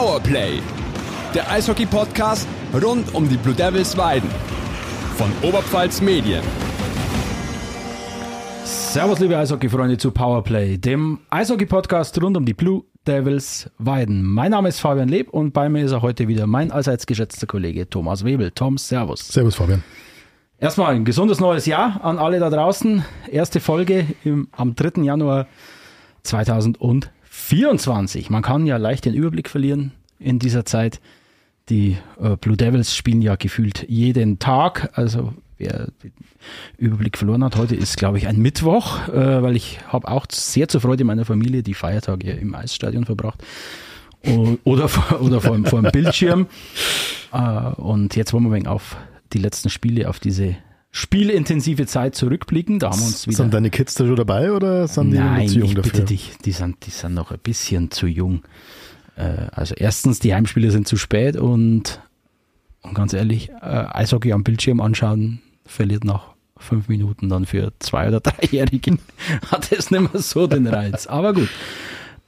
Powerplay, der Eishockey-Podcast rund um die Blue Devils Weiden von Oberpfalz Medien. Servus, liebe Eishockey-Freunde zu Powerplay, dem Eishockey-Podcast rund um die Blue Devils Weiden. Mein Name ist Fabian Leb und bei mir ist er heute wieder mein allseits geschätzter Kollege Thomas Webel. Tom, Servus. Servus, Fabian. Erstmal ein gesundes neues Jahr an alle da draußen. Erste Folge im, am 3. Januar 2024. Man kann ja leicht den Überblick verlieren in dieser Zeit. Die äh, Blue Devils spielen ja gefühlt jeden Tag. Also wer den Überblick verloren hat, heute ist, glaube ich, ein Mittwoch, äh, weil ich habe auch sehr zur Freude meiner Familie die Feiertage im Eisstadion verbracht. Oder, vor, oder vor, vor dem Bildschirm. Äh, und jetzt wollen wir ein wenig auf die letzten Spiele, auf diese spielintensive Zeit zurückblicken. Da haben wir uns wieder. Sind deine Kids da schon dabei oder sind die Nein, noch zu jung ich dafür? bitte dich, die sind, die sind noch ein bisschen zu jung. Äh, Also erstens, die Heimspiele sind zu spät und, und ganz ehrlich, äh, Eishockey am Bildschirm anschauen verliert nach fünf Minuten dann für zwei- oder dreijährige hat es nicht mehr so den Reiz. Aber gut.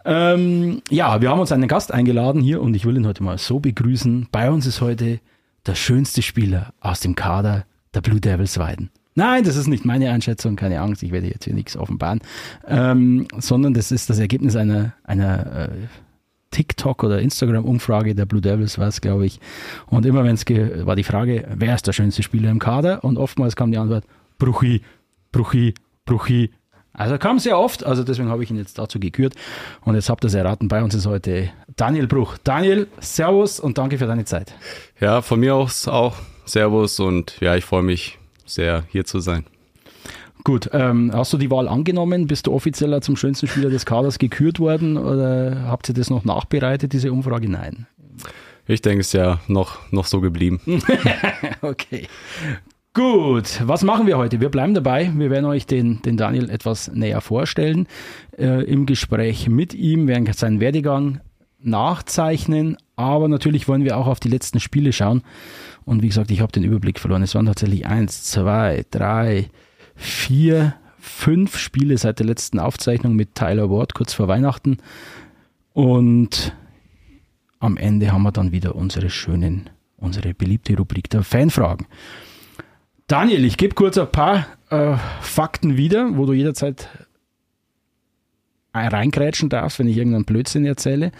Ähm, ja, wir haben uns einen Gast eingeladen hier und ich will ihn heute mal so begrüßen. Bei uns ist heute der schönste Spieler aus dem Kader der Blue Devils Weiden. Nein, das ist nicht meine Einschätzung, keine Angst, ich werde jetzt hier nichts offenbaren, ähm, sondern das ist das Ergebnis einer, einer äh, TikTok- oder Instagram-Umfrage der Blue Devils war es, glaube ich. Und immer wenn es war die Frage, wer ist der schönste Spieler im Kader? Und oftmals kam die Antwort, Bruchi, Bruchi, Bruchi. Also kam sehr oft, also deswegen habe ich ihn jetzt dazu gekürt. Und jetzt habt ihr es erraten, bei uns ist heute Daniel Bruch. Daniel, Servus und danke für deine Zeit. Ja, von mir aus auch Servus und ja, ich freue mich sehr, hier zu sein. Gut, ähm, hast du die Wahl angenommen? Bist du offizieller zum schönsten Spieler des Kaders gekürt worden oder habt ihr das noch nachbereitet, diese Umfrage? Nein. Ich denke, es ist ja noch, noch so geblieben. Okay. Gut, was machen wir heute? Wir bleiben dabei. Wir werden euch den, den Daniel etwas näher vorstellen. Äh, Im Gespräch mit ihm werden wir seinen Werdegang nachzeichnen, aber natürlich wollen wir auch auf die letzten Spiele schauen. Und wie gesagt, ich habe den Überblick verloren. Es waren tatsächlich eins, zwei, drei, vier, fünf Spiele seit der letzten Aufzeichnung mit Tyler Ward kurz vor Weihnachten. Und am Ende haben wir dann wieder unsere schönen, unsere beliebte Rubrik der Fanfragen. Daniel, ich gebe kurz ein paar äh, Fakten wieder, wo du jederzeit reingrätschen darfst, wenn ich irgendeinen Blödsinn erzähle.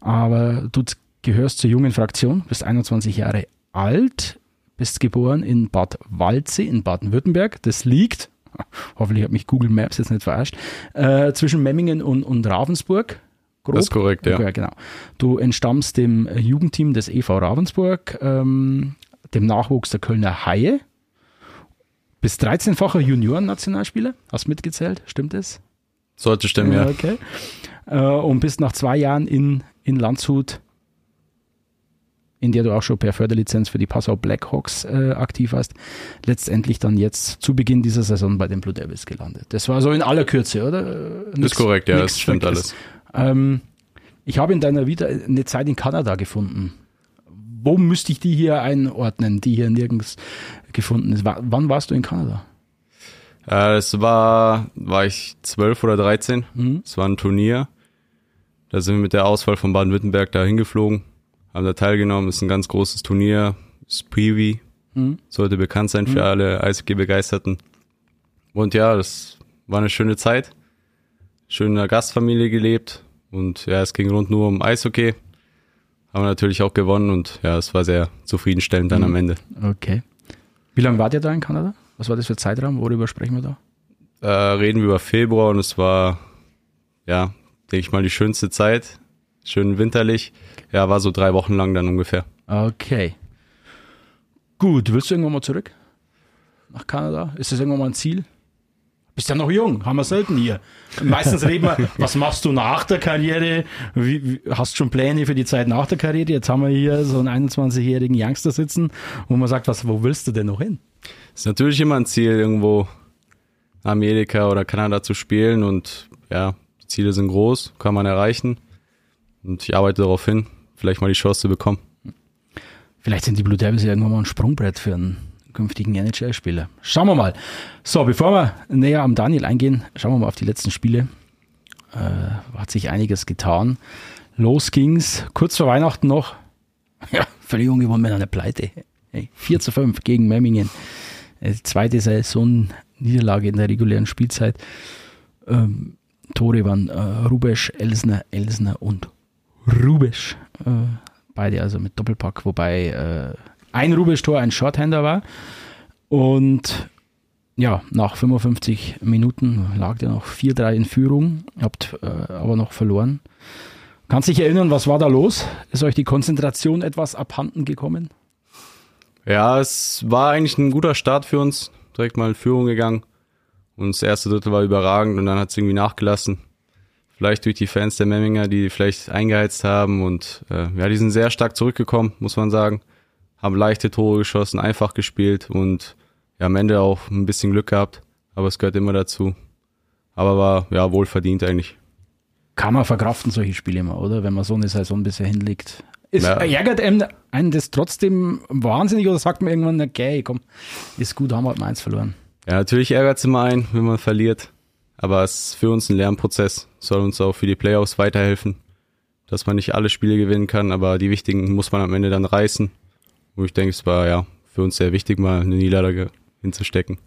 Aber du gehörst zur jungen Fraktion, bist 21 Jahre alt, bist geboren in Bad Waldsee in Baden-Württemberg. Das liegt, hoffentlich hat mich Google Maps jetzt nicht verarscht, äh, zwischen Memmingen und, und Ravensburg. Grob. Das ist korrekt, ja. Okay, genau. Du entstammst dem Jugendteam des EV Ravensburg, ähm, dem Nachwuchs der Kölner Haie. Bist 13-facher Junioren-Nationalspieler, hast mitgezählt, stimmt das? Sollte stimmen, ja. Okay. Äh, und bist nach zwei Jahren in, in Landshut, in der du auch schon per Förderlizenz für die Passau Blackhawks äh, aktiv warst, letztendlich dann jetzt zu Beginn dieser Saison bei den Blue Devils gelandet. Das war so in aller Kürze, oder? Das ist korrekt, ja, das stimmt alles. Ähm, ich habe in deiner Vita eine Zeit in Kanada gefunden. Wo müsste ich die hier einordnen, die hier nirgends gefunden ist? W wann warst du in Kanada? Äh, es war, war ich zwölf oder dreizehn. Mhm. Es war ein Turnier. Da sind wir mit der Auswahl von Baden-Württemberg da hingeflogen, haben da teilgenommen. Es ist ein ganz großes Turnier. Spreevy Mhm. sollte bekannt sein für alle Eishockey-Begeisterten. Und ja, das war eine schöne Zeit. Schön in einer Gastfamilie gelebt. Und ja, es ging rund nur um Eishockey. Haben wir natürlich auch gewonnen und ja, es war sehr zufriedenstellend dann am Ende. Okay. Wie lange wart ihr da in Kanada? Was war das für Zeitraum? Worüber sprechen wir da? Äh, reden wir über Februar und es war, ja, denke ich mal, die schönste Zeit. Schön winterlich. Ja, war so drei Wochen lang dann ungefähr. Okay. Gut, willst du irgendwann mal zurück? Nach Kanada? Ist das irgendwann mal ein Ziel? Bist ja noch jung, haben wir selten hier. Meistens reden wir, was machst du nach der Karriere? Wie, hast schon Pläne für die Zeit nach der Karriere? Jetzt haben wir hier so einen 21-jährigen Youngster sitzen, wo man sagt, was, wo willst du denn noch hin? Ist natürlich immer ein Ziel, irgendwo Amerika oder Kanada zu spielen und ja, die Ziele sind groß, kann man erreichen. Und ich arbeite darauf hin, vielleicht mal die Chance zu bekommen. Vielleicht sind die Blue Devils ja irgendwann mal ein Sprungbrett für einen künftigen NHL-Spieler. Schauen wir mal. So, bevor wir näher am Daniel eingehen, schauen wir mal auf die letzten Spiele. Äh, hat sich einiges getan. los ging's. Kurz vor Weihnachten noch. Ja, völlig ungewohnt mit einer Pleite. Hey, 4 zu 5 gegen Memmingen. Äh, Zweite Saison-Niederlage in der regulären Spielzeit. Ähm, Tore waren äh, Rubesch, Elsner, Elsner und Rubesch. Äh, beide also mit Doppelpack, wobei äh, ein Rubesch-Tor ein Shorthander war. Und ja, nach 55 Minuten lag der noch 4-3 in Führung, habt äh, aber noch verloren. Kannst dich erinnern, was war da los? Ist euch die Konzentration etwas abhanden gekommen? Ja, es war eigentlich ein guter Start für uns. Direkt mal in Führung gegangen. Und das erste Drittel war überragend und dann hat es irgendwie nachgelassen. Vielleicht durch die Fans der Memminger, die vielleicht eingeheizt haben und äh, ja, die sind sehr stark zurückgekommen, muss man sagen. Haben leichte Tore geschossen, einfach gespielt und ja, am Ende auch ein bisschen Glück gehabt, aber es gehört immer dazu. Aber war ja wohl verdient eigentlich. Kann man verkraften solche Spiele immer, oder? Wenn man so eine Saison bisher hinlegt. Ist, Ja. Ärgert einem, einen das trotzdem wahnsinnig oder sagt man irgendwann, okay, komm, ist gut, haben wir halt mal eins verloren. Ja, natürlich ärgert es immer ein, wenn man verliert. Aber es ist für uns ein Lernprozess. Soll uns auch für die Playoffs weiterhelfen. Dass man nicht alle Spiele gewinnen kann, aber die wichtigen muss man am Ende dann reißen. Und ich denke, es war ja für uns sehr wichtig, mal eine Niederlage hinzustecken.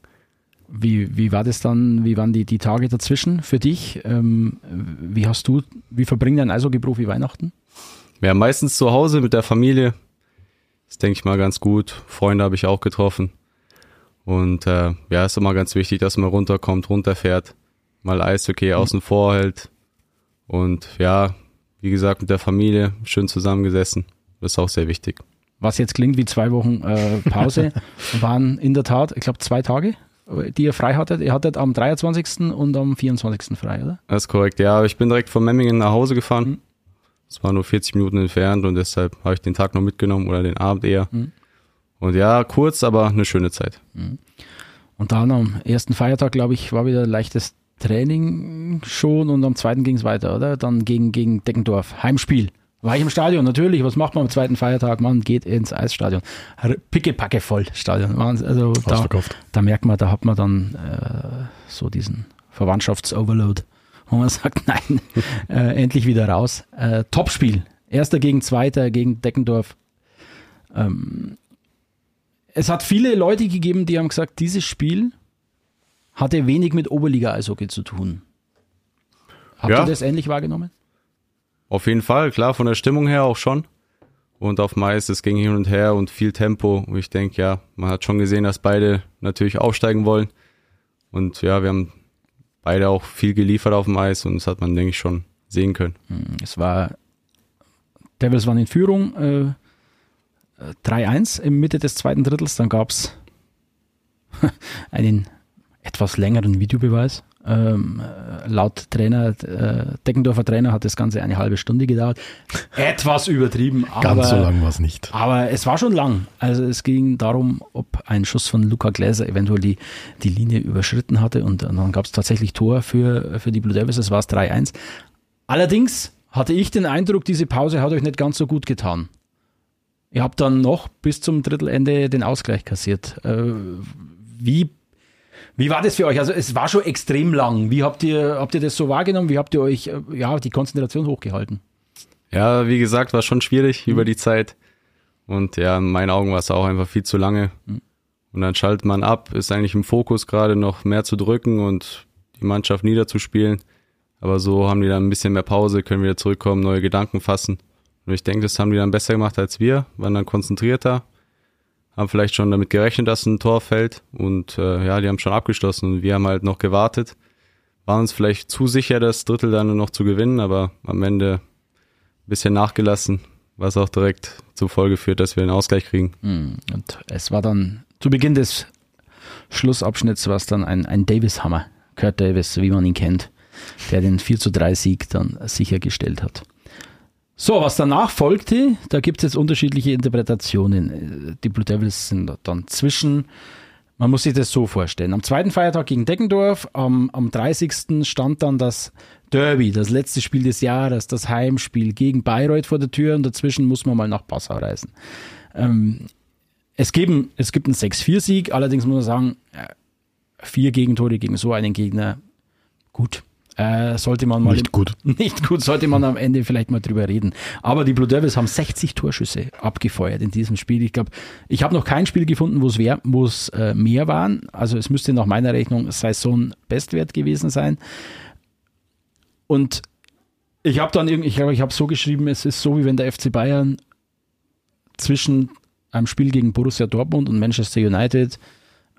Wie, wie war das dann, wie waren die, die Tage dazwischen für dich? Ähm, wie hast du, wie verbringt ein Eishockey-Profi Weihnachten? Ja, meistens zu Hause mit der Familie. Das denke ich mal ganz gut. Freunde habe ich auch getroffen. Und äh, ja, ist immer ganz wichtig, dass man runterkommt, runterfährt, mal Eishockey außen vor hält. Und ja, wie gesagt, mit der Familie schön zusammengesessen. Das ist auch sehr wichtig. Was jetzt klingt wie zwei Wochen äh, Pause, waren in der Tat, ich glaube, zwei Tage, die ihr frei hattet. Ihr hattet am 23. und am 24. frei, oder? Das ist korrekt. Ja, ich bin direkt von Memmingen nach Hause gefahren. Es war nur 40 Minuten entfernt und deshalb habe ich den Tag noch mitgenommen oder den Abend eher. Mhm. Und ja, kurz, aber eine schöne Zeit. Und dann am ersten Feiertag, glaube ich, war wieder leichtes Training schon und am zweiten ging es weiter, oder? Dann gegen, gegen Deckendorf. Heimspiel. War ich im Stadion, natürlich. Was macht man am zweiten Feiertag? Man geht ins Eisstadion. Pickepacke voll Stadion. Also da, da merkt man, da hat man dann äh, so diesen Verwandtschaftsoverload, wo man sagt, nein, äh, endlich wieder raus. Äh, Topspiel. Erster gegen Zweiter gegen Deckendorf. Ähm, es hat viele Leute gegeben, die haben gesagt, dieses Spiel hatte wenig mit Oberliga-Eishockey zu tun. Habt Ja. ihr das ähnlich wahrgenommen? Auf jeden Fall, klar, von der Stimmung her auch schon. Und auf Mais, es ging hin und her und viel Tempo. Und ich denke, ja, man hat schon gesehen, dass beide natürlich aufsteigen wollen. Und ja, wir haben beide auch viel geliefert auf dem Eis und das hat man, denke ich, schon sehen können. Es war, Devils waren in Führung, äh, äh, 3-1 im Mitte des zweiten Drittels. Dann gab es einen etwas längeren Videobeweis. Ähm, äh, laut Trainer, äh, Deckendorfer Trainer hat das Ganze eine halbe Stunde gedauert. Etwas übertrieben, aber, Ganz so lang war es nicht. aber es war schon lang. Also es ging darum, ob ein Schuss von Luca Gläser eventuell die, die Linie überschritten hatte und dann gab es tatsächlich Tor für, für die Blue Devils, es war es 3-1. Allerdings hatte ich den Eindruck, diese Pause hat euch nicht ganz so gut getan. Ihr habt dann noch bis zum Drittelende den Ausgleich kassiert. Äh, wie, wie war das für euch? Also es war schon extrem lang. Wie habt ihr, habt ihr das so wahrgenommen? Wie habt ihr euch äh, ja, die Konzentration hochgehalten? Ja, wie gesagt, war schon schwierig über die Zeit. Und ja, in meinen Augen war es auch einfach viel zu lange. Und dann schaltet man ab, ist eigentlich im Fokus gerade noch mehr zu drücken und die Mannschaft niederzuspielen. Aber so haben die dann ein bisschen mehr Pause, können wieder zurückkommen, neue Gedanken fassen. Und ich denke, das haben die dann besser gemacht als wir, waren dann konzentrierter, haben vielleicht schon damit gerechnet, dass ein Tor fällt. Und äh, ja, die haben schon abgeschlossen und wir haben halt noch gewartet. Waren uns vielleicht zu sicher, das Drittel dann noch zu gewinnen, aber am Ende ein bisschen nachgelassen, was auch direkt zur Folge führt, dass wir den Ausgleich kriegen. Und es war dann zu Beginn des Schlussabschnitts war es dann ein, ein Davis-Hammer, Kurt Davis, wie man ihn kennt, der den 4 zu 3 Sieg dann sichergestellt hat. So, was danach folgte, da gibt es jetzt unterschiedliche Interpretationen. Die Blue Devils sind dann zwischen, man muss sich das so vorstellen. Am zweiten Feiertag gegen Deckendorf, am, am 30. stand dann das Derby, das letzte Spiel des Jahres, das Heimspiel gegen Bayreuth vor der Tür und dazwischen muss man mal nach Passau reisen. Ähm, es, geben, es gibt einen 6-4-Sieg, allerdings muss man sagen, äh, vier Gegentore gegen so einen Gegner, gut. Äh, sollte man mal Nicht im- gut. Nicht gut, sollte man am Ende vielleicht mal drüber reden. Aber die Blue Devils haben 60 Torschüsse abgefeuert in diesem Spiel. Ich glaube, ich habe noch kein Spiel gefunden, wo es wer- wo es äh, mehr waren. Also es müsste nach meiner Rechnung Saison-Bestwert gewesen sein. Und ich habe dann irgendwie, ich glaube, ich habe so geschrieben, es ist so, wie wenn der FC Bayern zwischen einem Spiel gegen Borussia Dortmund und Manchester United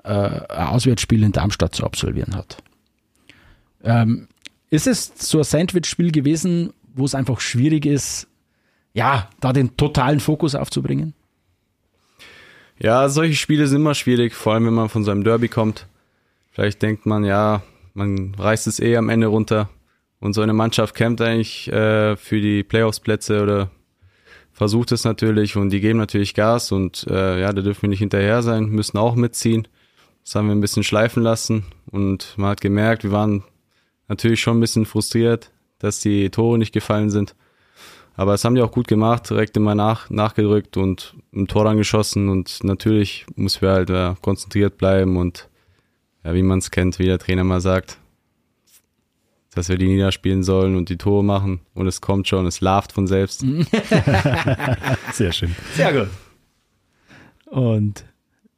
äh, ein Auswärtsspiel in Darmstadt zu absolvieren hat. Ähm, ist es so ein Sandwich-Spiel gewesen, wo es einfach schwierig ist, ja, da den totalen Fokus aufzubringen? Ja, solche Spiele sind immer schwierig, vor allem wenn man von so einem Derby kommt. Vielleicht denkt man, ja, man reißt es eh am Ende runter. Und so eine Mannschaft kämpft eigentlich äh, für die Playoffs-Plätze oder versucht es natürlich und die geben natürlich Gas und äh, ja, da dürfen wir nicht hinterher sein, müssen auch mitziehen. Das haben wir ein bisschen schleifen lassen und man hat gemerkt, wir waren natürlich schon ein bisschen frustriert, dass die Tore nicht gefallen sind. Aber das haben die auch gut gemacht, direkt immer nach, nachgedrückt und ein Tor dann geschossen und natürlich müssen wir halt ja, konzentriert bleiben und ja, wie man es kennt, wie der Trainer mal sagt, dass wir die niederspielen sollen und die Tore machen und es kommt schon, es larvt von selbst. Sehr schön. Sehr gut. Und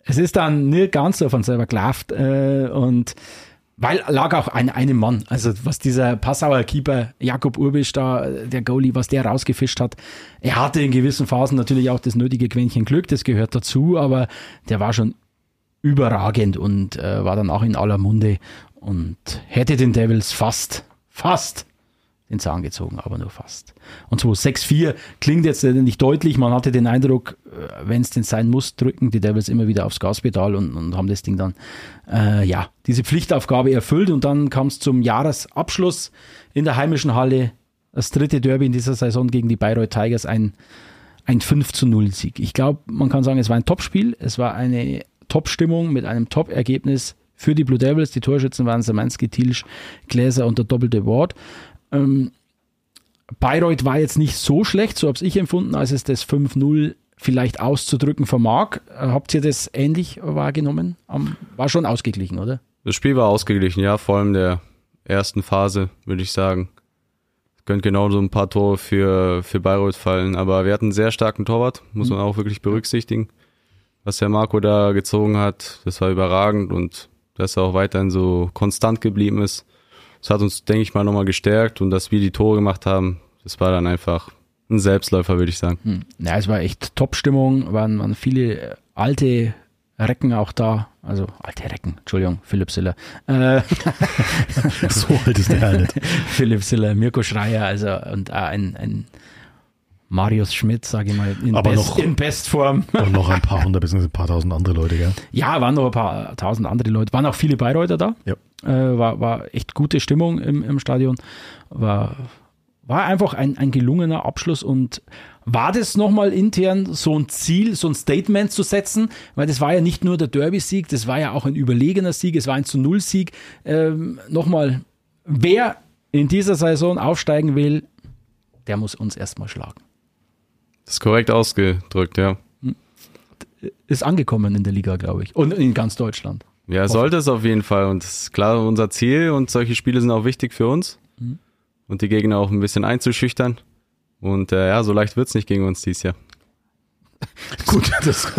es ist dann nicht ganz so von selber gelaufen äh, und weil lag auch ein einem Mann, also was dieser Passauer Keeper Jakob Urbisch da, der Goalie, was der rausgefischt hat, er hatte in gewissen Phasen natürlich auch das nötige Quäntchen Glück, das gehört dazu, aber der war schon überragend und äh, war dann auch in aller Munde und hätte den Devils fast, fast den Zahn gezogen, aber nur fast. Und so 6-4 klingt jetzt äh, nicht deutlich. Man hatte den Eindruck, wenn es denn sein muss, drücken die Devils immer wieder aufs Gaspedal und, und haben das Ding dann, äh, ja, diese Pflichtaufgabe erfüllt. Und dann kam es zum Jahresabschluss in der heimischen Halle. Das dritte Derby in dieser Saison gegen die Bayreuth Tigers, ein, ein 5 zu 0 Sieg. Ich glaube, man kann sagen, es war ein Topspiel. Es war eine Top-Stimmung mit einem Top-Ergebnis für die Blue Devils. Die Torschützen waren Samansky, Tilsch, Gläser und der doppelte Ward. Ähm, Bayreuth war jetzt nicht so schlecht, so habe ich empfunden, als es das 5-0 vielleicht auszudrücken vermag. Äh, Habt ihr das ähnlich wahrgenommen? War schon ausgeglichen, oder? Das Spiel war ausgeglichen, ja, vor allem der ersten Phase, würde ich sagen. Es könnte genauso ein paar Tore für, für Bayreuth fallen, aber wir hatten einen sehr starken Torwart, muss man auch wirklich berücksichtigen. Was der Marco da gezogen hat, das war überragend und dass er auch weiterhin so konstant geblieben ist. Das hat uns, denke ich mal, nochmal gestärkt und dass wir die Tore gemacht haben, das war dann einfach ein Selbstläufer, würde ich sagen. Hm. Ja, es war echt Top-Stimmung, waren, waren viele äh, alte Recken auch da. Also alte Recken, Entschuldigung, Philipp Siller. Äh, So alt ist der Herr nicht. Philipp Siller, Mirko Schreier, also und ein, ein Marius Schmidt, sage ich mal, in, Aber Best, noch- in Bestform. Und noch ein paar hundert, beziehungsweise ein paar tausend andere Leute, gell? Ja, waren noch ein paar tausend andere Leute. Waren auch viele Bayreuther da. Ja. Äh, war, war echt gute Stimmung im, im Stadion. War, war einfach ein, ein gelungener Abschluss und war das nochmal intern so ein Ziel, so ein Statement zu setzen? Weil das war ja nicht nur der Derby-Sieg, das war ja auch ein überlegener Sieg, es war ein zu Null-Sieg. Ähm, nochmal, wer in dieser Saison aufsteigen will, der muss uns erstmal schlagen. Das ist korrekt ausgedrückt, ja. Ist angekommen in der Liga, glaube ich. Und in ganz Deutschland. Ja, sollte es auf jeden Fall. Und das ist klar unser Ziel und solche Spiele sind auch wichtig für uns. Und die Gegner auch ein bisschen einzuschüchtern. Und äh, ja, so leicht wird's nicht gegen uns dieses Jahr. Gut, das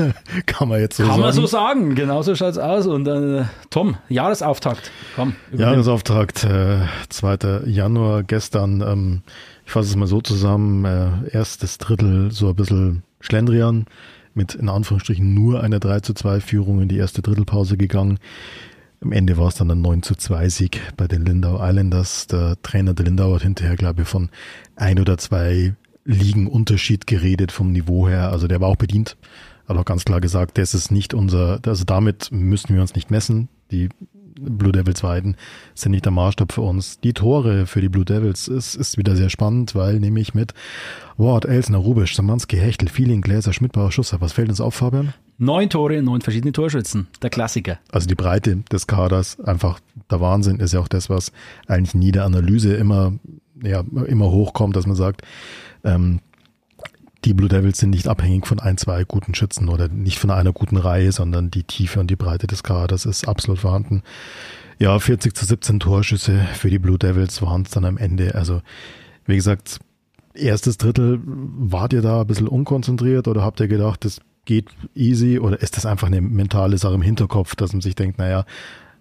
kann man jetzt so Kann sagen. man so sagen, genau so schaut's aus. Und äh, Tom, Jahresauftakt. Komm, übernimm. Jahresauftakt, äh, 2. Januar, gestern, ähm, ich fasse es mal so zusammen, äh, erstes Drittel so ein bisschen Schlendrian, mit in Anführungsstrichen nur einer 3 zu 2 Führung in die erste Drittelpause gegangen. Am Ende war es dann ein 9 zu 2 Sieg bei den Lindau Islanders. Der Trainer der Lindau hat hinterher, glaube ich, von ein oder zwei Ligen Unterschied geredet vom Niveau her. Also der war auch bedient. Hat auch ganz klar gesagt, das ist nicht unser, also damit müssen wir uns nicht messen. Die Blue Devils Weiden sind nicht der Maßstab für uns. Die Tore für die Blue Devils ist, ist wieder sehr spannend, weil nämlich mit Ward, Elsner, Rubisch, Samanski, Hechtel, Feeling, Gläser, Schmidbauer, Schusser. Was fällt uns auf, Fabian? Neun Tore, neun verschiedene Torschützen. Der Klassiker. Also die Breite des Kaders, einfach der Wahnsinn, ist ja auch das, was eigentlich in jeder Analyse immer, ja, immer hochkommt, dass man sagt, ähm, die Blue Devils sind nicht abhängig von ein, zwei guten Schützen oder nicht von einer guten Reihe, sondern die Tiefe und die Breite des Kaders ist absolut vorhanden. Ja, 40 zu 17 Torschüsse für die Blue Devils waren es dann am Ende. Also, wie gesagt, erstes Drittel, wart ihr da ein bisschen unkonzentriert oder habt ihr gedacht, das geht easy oder ist das einfach eine mentale Sache im Hinterkopf, dass man sich denkt, naja,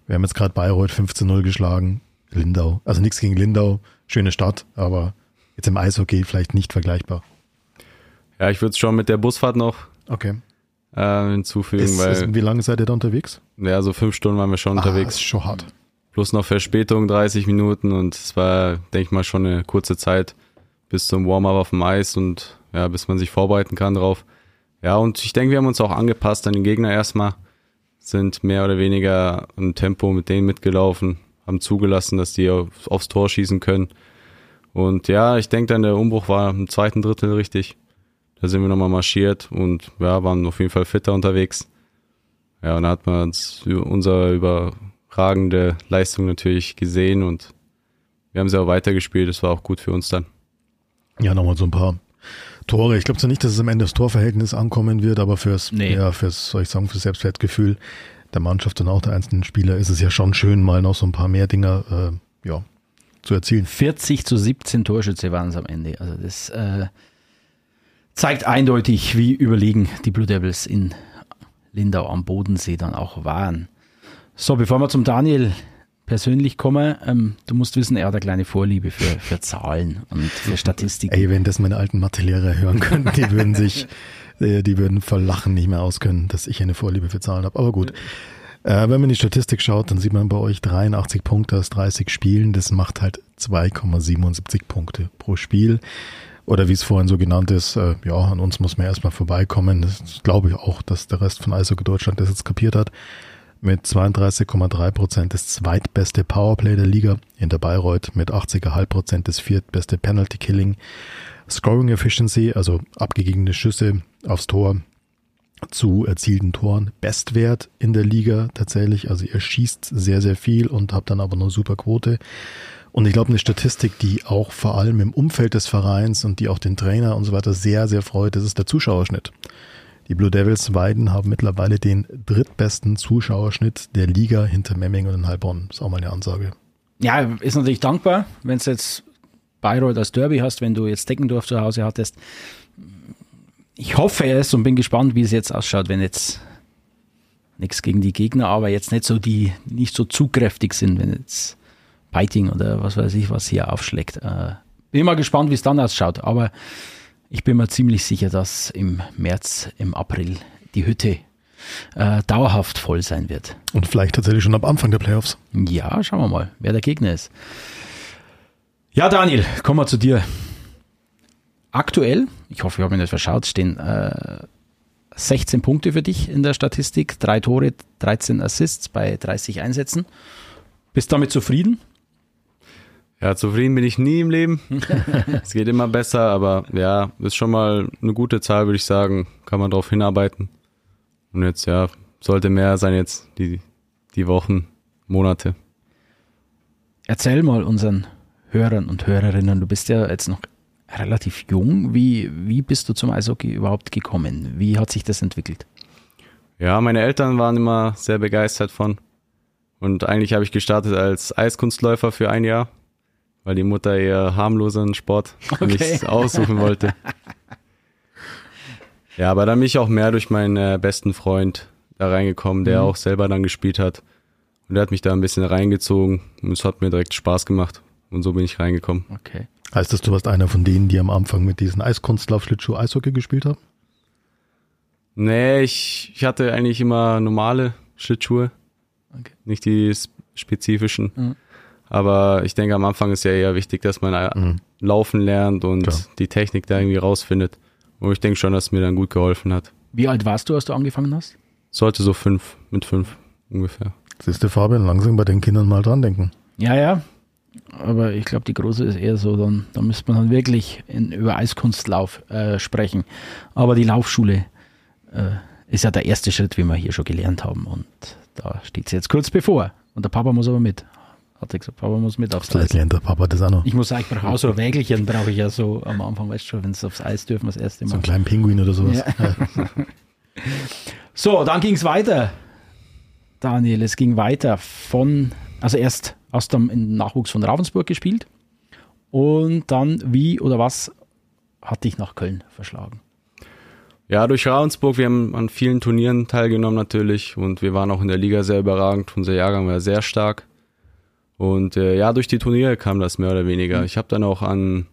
wir haben jetzt gerade Bayreuth 15-0 geschlagen, Lindau, also nichts gegen Lindau, schöne Stadt, aber jetzt im Eishockey vielleicht nicht vergleichbar. Ja, ich würde es schon mit der Busfahrt noch Okay. äh, hinzufügen, Ist, weil ist, wie lange seid ihr da unterwegs? ja, so fünf Stunden waren wir schon Ah, unterwegs. ist schon hart. Plus noch Verspätung, 30 Minuten und es war, denke ich mal, schon eine kurze Zeit bis zum Warm-up auf dem Eis und ja, bis man sich vorbereiten kann drauf. Ja, und ich denke, wir haben uns auch angepasst an den Gegner erstmal, sind mehr oder weniger im Tempo mit denen mitgelaufen, haben zugelassen, dass die auf, aufs Tor schießen können. Und ja, ich denke dann, der Umbruch war im zweiten Drittel richtig. Da sind wir nochmal marschiert und ja, waren auf jeden Fall fitter unterwegs. Ja, und da hat man uns unser überragende Leistung natürlich gesehen und wir haben sie auch weitergespielt. Das war auch gut für uns dann. Ja, nochmal so ein paar Tore. Ich glaube zwar nicht, dass es am Ende das Torverhältnis ankommen wird, aber fürs, Nee. ja, fürs, soll ich sagen, fürs Selbstwertgefühl der Mannschaft und auch der einzelnen Spieler ist es ja schon schön, mal noch so ein paar mehr Dinger, äh, ja, zu erzielen. 40 zu 17 Torschütze waren es am Ende. Also das äh, zeigt eindeutig, wie überlegen die Blue Devils in Lindau am Bodensee dann auch waren. So, bevor wir zum Daniel persönlich kommen, ähm, du musst wissen, er hat eine kleine Vorliebe für, für Zahlen und für Statistiken. Ey, wenn das meine alten Mathelehrer hören könnten, die würden sich, äh, die würden vor Lachen nicht mehr auskönnen, dass ich eine Vorliebe für Zahlen habe. Aber gut. Äh, wenn man in die Statistik schaut, dann sieht man bei euch 83 Punkte aus 30 Spielen. Das macht halt 2,77 Punkte pro Spiel. Oder wie es vorhin so genannt ist, äh, ja, an uns muss man erstmal vorbeikommen. Das glaube ich auch, dass der Rest von Eishockey Deutschland das jetzt kapiert hat. Mit 32,3 Prozent das zweitbeste Powerplay der Liga. Hinter Bayreuth mit 80,5 Prozent das viertbeste Penalty Killing. Scoring Efficiency, also abgegebene Schüsse aufs Tor zu erzielten Toren. Bestwert in der Liga tatsächlich. Also ihr schießt sehr, sehr viel und habt dann aber eine super Quote. Und ich glaube, eine Statistik, die auch vor allem im Umfeld des Vereins und die auch den Trainer und so weiter sehr, sehr freut, das ist der Zuschauerschnitt. Die Blue Devils Weiden haben mittlerweile den drittbesten Zuschauerschnitt der Liga hinter Memmingen und Heilbronn. Ist auch mal eine Ansage. Ja, ist natürlich dankbar, wenn du jetzt Bayreuth als Derby hast, wenn du jetzt Deckendorf zu Hause hattest. Ich hoffe es und bin gespannt, wie es jetzt ausschaut, wenn jetzt nichts gegen die Gegner, aber jetzt nicht so die, nicht so zugkräftig sind, wenn jetzt Biting oder was weiß ich was hier aufschlägt. Äh, bin mal gespannt, wie es dann ausschaut, aber ich bin mir ziemlich sicher, dass im März, im April die Hütte äh, dauerhaft voll sein wird. Und vielleicht tatsächlich schon ab Anfang der Playoffs. Ja, schauen wir mal, wer der Gegner ist. Ja, Daniel, kommen wir zu dir. Aktuell, ich hoffe, ich habe mich nicht verschaut, stehen äh, 16 Punkte für dich in der Statistik, drei Tore, 13 Assists bei 30 Einsätzen. Bist damit zufrieden? Ja, zufrieden bin ich nie im Leben. es geht immer besser, aber ja, ist schon mal eine gute Zahl, würde ich sagen. Kann man darauf hinarbeiten. Und jetzt, ja, sollte mehr sein jetzt, die, die Wochen, Monate. Erzähl mal unseren Hörern und Hörerinnen, du bist ja jetzt noch relativ jung. Wie, wie bist du zum Eishockey überhaupt gekommen? Wie hat sich das entwickelt? Ja, meine Eltern waren immer sehr begeistert von. Und eigentlich habe ich gestartet als Eiskunstläufer für ein Jahr, weil die Mutter eher harmloseren Sport Okay. aussuchen wollte. Ja, aber dann bin ich auch mehr durch meinen äh, besten Freund da reingekommen, der Mhm. auch selber dann gespielt hat. Und der hat mich da ein bisschen reingezogen und es hat mir direkt Spaß gemacht. Und so bin ich reingekommen. Okay. Heißt das, du warst einer von denen, die am Anfang mit diesen Eiskunstlauf-Schlittschuh Eishockey gespielt haben? Nee, ich, ich hatte eigentlich immer normale Schlittschuhe, Okay. nicht die spezifischen. Mhm. Aber ich denke, am Anfang ist ja eher wichtig, dass man äh, Mhm. laufen lernt und Klar. die Technik da irgendwie rausfindet. Und ich denke schon, dass es mir dann gut geholfen hat. Wie alt warst du, als du angefangen hast? Sollte so fünf, mit fünf ungefähr. Siehst du, Fabian, langsam bei den Kindern mal dran denken. Ja, ja. Aber ich glaube, die große ist eher so, dann, da müsste man dann wirklich in, über Eiskunstlauf äh, sprechen. Aber die Laufschule äh, ist ja der erste Schritt, wie wir hier schon gelernt haben. Und da steht sie jetzt kurz bevor. Und der Papa muss aber mit. Hat er gesagt, Papa muss mit aufs Eis. lernt der Papa das auch noch. Ich muss sagen, ich brauche auch so ein Wägelchen, brauche ich ja so am Anfang, weißt du schon, wenn es aufs Eis dürfen, das erste So Mal. einen kleinen Pinguin oder sowas. Ja. So, dann ging es weiter. Daniel, es ging weiter von Also erst hast du im Nachwuchs von Ravensburg gespielt und dann wie oder was hat dich nach Köln verschlagen? Ja, durch Ravensburg, wir haben an vielen Turnieren teilgenommen natürlich und wir waren auch in der Liga sehr überragend. Unser Jahrgang war sehr stark. Und äh, ja, durch die Turniere kam das mehr oder weniger. Mhm. Ich habe dann auch an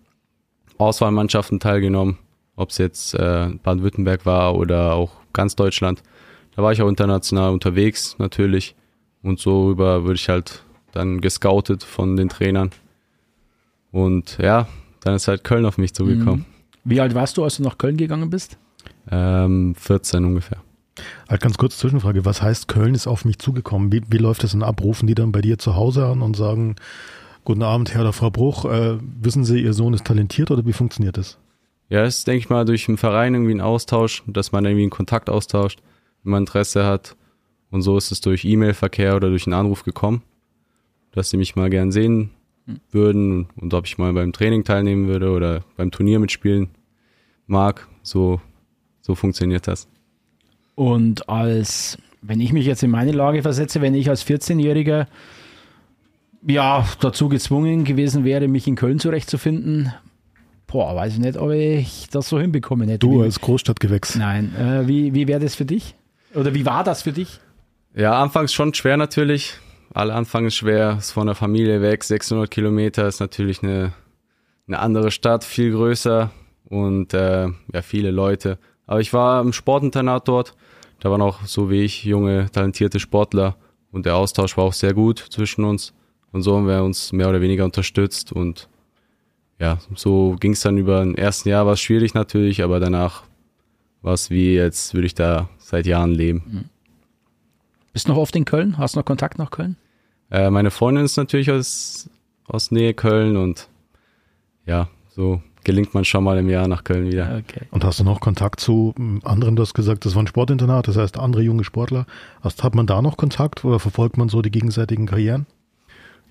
Auswahlmannschaften teilgenommen, ob es jetzt äh, Baden-Württemberg war oder auch ganz Deutschland. Da war ich auch international unterwegs natürlich und so rüber würde ich halt dann gescoutet von den Trainern. Und ja, dann ist halt Köln auf mich zugekommen. Mhm. Wie alt warst du, als du nach Köln gegangen bist? Ähm, 14 ungefähr. Halt ganz kurz Zwischenfrage, was heißt Köln ist auf mich zugekommen? Wie, wie läuft das denn ab? Rufen die dann bei dir zu Hause an und sagen, guten Abend, Herr oder Frau Bruch, äh, wissen Sie, Ihr Sohn ist talentiert oder wie funktioniert das? Ja, es ist, denke ich mal, durch einen Verein irgendwie ein Austausch, dass man irgendwie einen Kontakt austauscht, wenn man Interesse hat. Und so ist es durch E-Mail-Verkehr oder durch einen Anruf gekommen, dass sie mich mal gern sehen würden und ob ich mal beim Training teilnehmen würde oder beim Turnier mitspielen mag. So so funktioniert das. Und als, wenn ich mich jetzt in meine Lage versetze, wenn ich als 14-Jähriger ja dazu gezwungen gewesen wäre, mich in Köln zurechtzufinden, boah, weiß ich nicht, ob ich das so hinbekommen hätte. Du als Großstadtgewächs. Nein, äh, wie, wie wäre das für dich? Oder wie war das für dich? Ja, anfangs schon schwer natürlich. Alle Anfang ist schwer, ist von der Familie weg, 600 Kilometer ist natürlich eine, eine andere Stadt, viel größer und äh, ja, viele Leute. Aber ich war im Sportinternat dort. Da waren auch so wie ich junge, talentierte Sportler und der Austausch war auch sehr gut zwischen uns. Und so haben wir uns mehr oder weniger unterstützt und ja, so ging es dann über den ersten Jahr, war es schwierig natürlich, aber danach war es wie, jetzt würde ich da seit Jahren leben. Mhm. Bist du noch oft in Köln? Hast du noch Kontakt nach Köln? Äh, meine Freundin ist natürlich aus, aus Nähe Köln und ja, so gelingt man schon mal im Jahr nach Köln wieder. Okay. Und hast du noch Kontakt zu anderen? Du hast gesagt, das war ein Sportinternat, das heißt andere junge Sportler. Hast, hat man da noch Kontakt oder verfolgt man so die gegenseitigen Karrieren?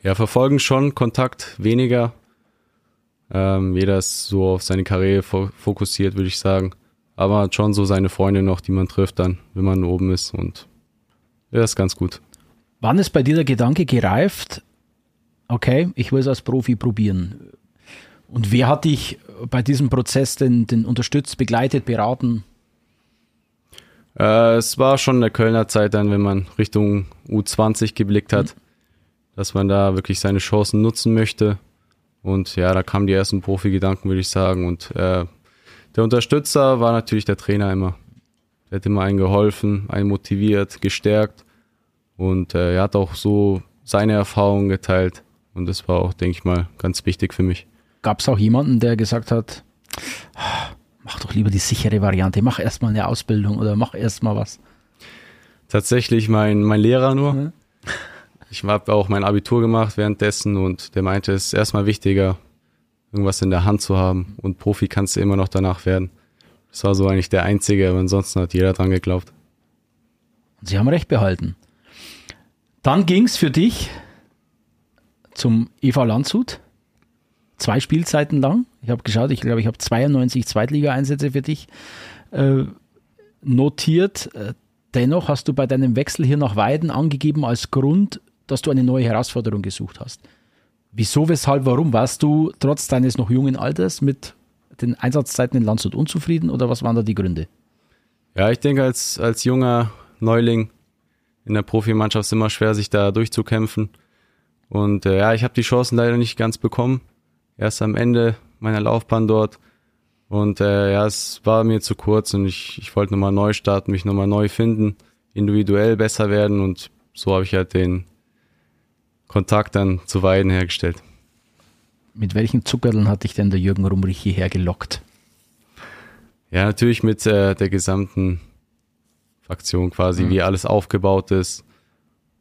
Ja, verfolgen schon, Kontakt weniger. Ähm, jeder ist so auf seine Karriere fokussiert, würde ich sagen. Aber hat schon so seine Freunde noch, die man trifft dann, wenn man oben ist und ja, ist ganz gut. Wann ist bei dir der Gedanke gereift, okay, ich will es als Profi probieren? Und wer hat dich bei diesem Prozess denn, denn unterstützt, begleitet, beraten? Äh, es war schon in der Kölner Zeit dann, wenn man Richtung U20 geblickt hat, mhm. dass man da wirklich seine Chancen nutzen möchte. Und ja, da kamen die ersten Profi-Gedanken, würde ich sagen. Und äh, der Unterstützer war natürlich der Trainer immer. Der hat immer einen geholfen, einen motiviert, gestärkt. Und äh, er hat auch so seine Erfahrungen geteilt. Und das war auch, denke ich mal, ganz wichtig für mich. Gab es auch jemanden, der gesagt hat, mach doch lieber die sichere Variante, mach erstmal eine Ausbildung oder mach erstmal was? Tatsächlich mein, mein Lehrer nur. Mhm. Ich habe auch mein Abitur gemacht währenddessen und der meinte, es ist erstmal wichtiger, irgendwas in der Hand zu haben und Profi kannst du immer noch danach werden. Das war so eigentlich der einzige, aber ansonsten hat jeder dran geglaubt. Sie haben recht behalten. Dann ging es für dich zum EV Landshut zwei Spielzeiten lang. Ich habe geschaut, ich glaube, ich habe 92 Zweitliga-Einsätze für dich äh, notiert. Äh, dennoch hast du bei deinem Wechsel hier nach Weiden angegeben als Grund, dass du eine neue Herausforderung gesucht hast. Wieso, weshalb, warum? Warst du trotz deines noch jungen Alters mit den Einsatzzeiten in Landshut unzufrieden oder was waren da die Gründe? Ja, ich denke, als, als junger Neuling in der Profimannschaft ist es immer schwer, sich da durchzukämpfen. Und äh, ja, ich habe die Chancen leider nicht ganz bekommen erst am Ende meiner Laufbahn dort. Und äh, ja, es war mir zu kurz und ich, ich wollte nochmal neu starten, mich nochmal neu finden, individuell besser werden und so habe ich halt den Kontakt dann zu Weiden hergestellt. Mit welchen Zuckerln hat dich denn der Jürgen Rumrich hierher gelockt? Ja, natürlich mit äh, der gesamten Fraktion quasi, mhm. wie alles aufgebaut ist.